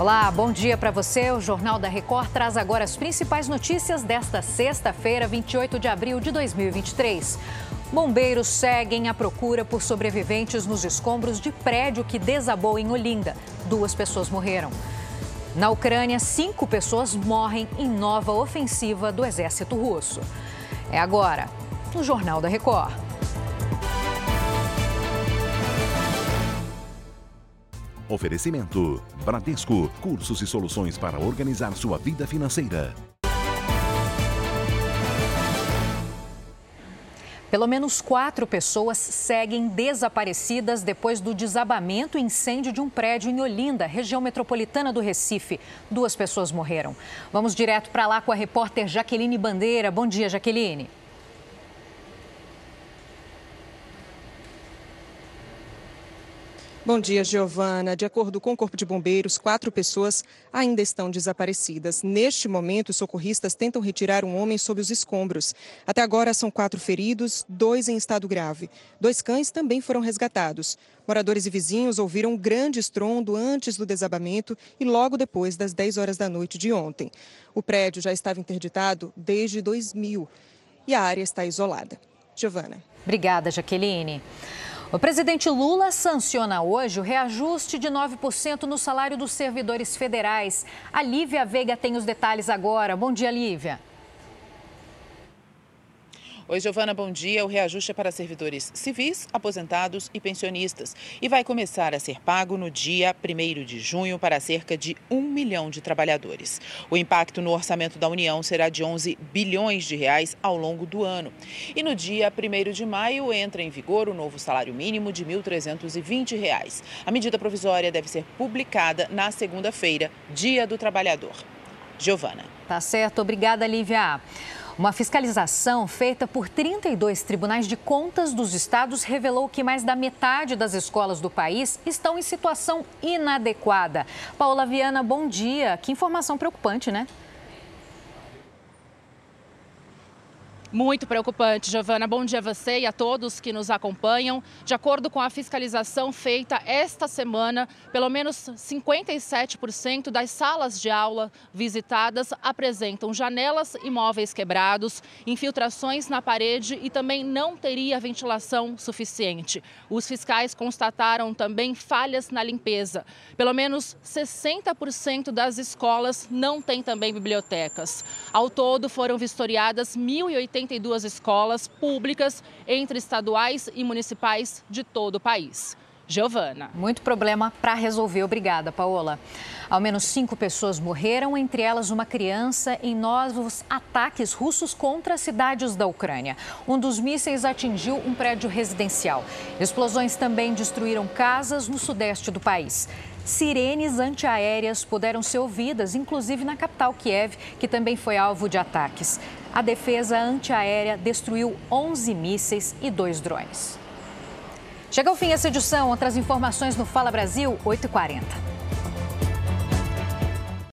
Olá, bom dia para você. O Jornal da Record traz agora as principais notícias desta sexta-feira, 28 de abril de 2023. Bombeiros seguem a procura por sobreviventes nos escombros de prédio que desabou em Olinda. Duas pessoas morreram. Na Ucrânia, cinco pessoas morrem em nova ofensiva do exército russo. É agora, no Jornal da Record. Oferecimento: Bradesco, cursos e soluções para organizar sua vida financeira. Pelo menos quatro pessoas seguem desaparecidas depois do desabamento e incêndio de um prédio em Olinda, região metropolitana do Recife. Duas pessoas morreram. Vamos direto para lá com a repórter Jaqueline Bandeira. Bom dia, Jaqueline. Bom dia, Giovana. De acordo com o Corpo de Bombeiros, quatro pessoas ainda estão desaparecidas. Neste momento, socorristas tentam retirar um homem sob os escombros. Até agora, são quatro feridos, dois em estado grave. Dois cães também foram resgatados. Moradores e vizinhos ouviram um grande estrondo antes do desabamento e logo depois das 10 horas da noite de ontem. O prédio já estava interditado desde 2000 e a área está isolada. Giovana. Obrigada, Jaqueline. O presidente Lula sanciona hoje o reajuste de 9% no salário dos servidores federais. A Lívia Veiga tem os detalhes agora. Bom dia, Lívia. Oi, Giovana, bom dia. O reajuste é para servidores civis, aposentados e pensionistas e vai começar a ser pago no dia 1 de junho para cerca de 1 milhão de trabalhadores. O impacto no orçamento da União será de 11 bilhões de reais ao longo do ano. E no dia 1 de maio entra em vigor o novo salário mínimo de 1.320 reais. A medida provisória deve ser publicada na segunda-feira, Dia do Trabalhador. Giovana. Tá certo. Obrigada, Lívia. Uma fiscalização feita por 32 tribunais de contas dos estados revelou que mais da metade das escolas do país estão em situação inadequada. Paula Viana, bom dia. Que informação preocupante, né? Muito preocupante, Giovana. Bom dia a você e a todos que nos acompanham. De acordo com a fiscalização feita esta semana, pelo menos 57% das salas de aula visitadas apresentam janelas e móveis quebrados, infiltrações na parede e também não teria ventilação suficiente. Os fiscais constataram também falhas na limpeza. Pelo menos 60% das escolas não têm também bibliotecas. Ao todo, foram vistoriadas 1.080 82 escolas públicas entre estaduais e municipais de todo o país. Giovana. Muito problema para resolver. Obrigada, Paola. Ao menos cinco pessoas morreram, entre elas uma criança, em novos ataques russos contra cidades da Ucrânia. Um dos mísseis atingiu um prédio residencial. Explosões também destruíram casas no sudeste do país. Sirenes antiaéreas puderam ser ouvidas, inclusive na capital Kiev, que também foi alvo de ataques. A defesa antiaérea destruiu 11 mísseis e dois drones. Chega ao fim essa edição. Outras informações no Fala Brasil, 8h40.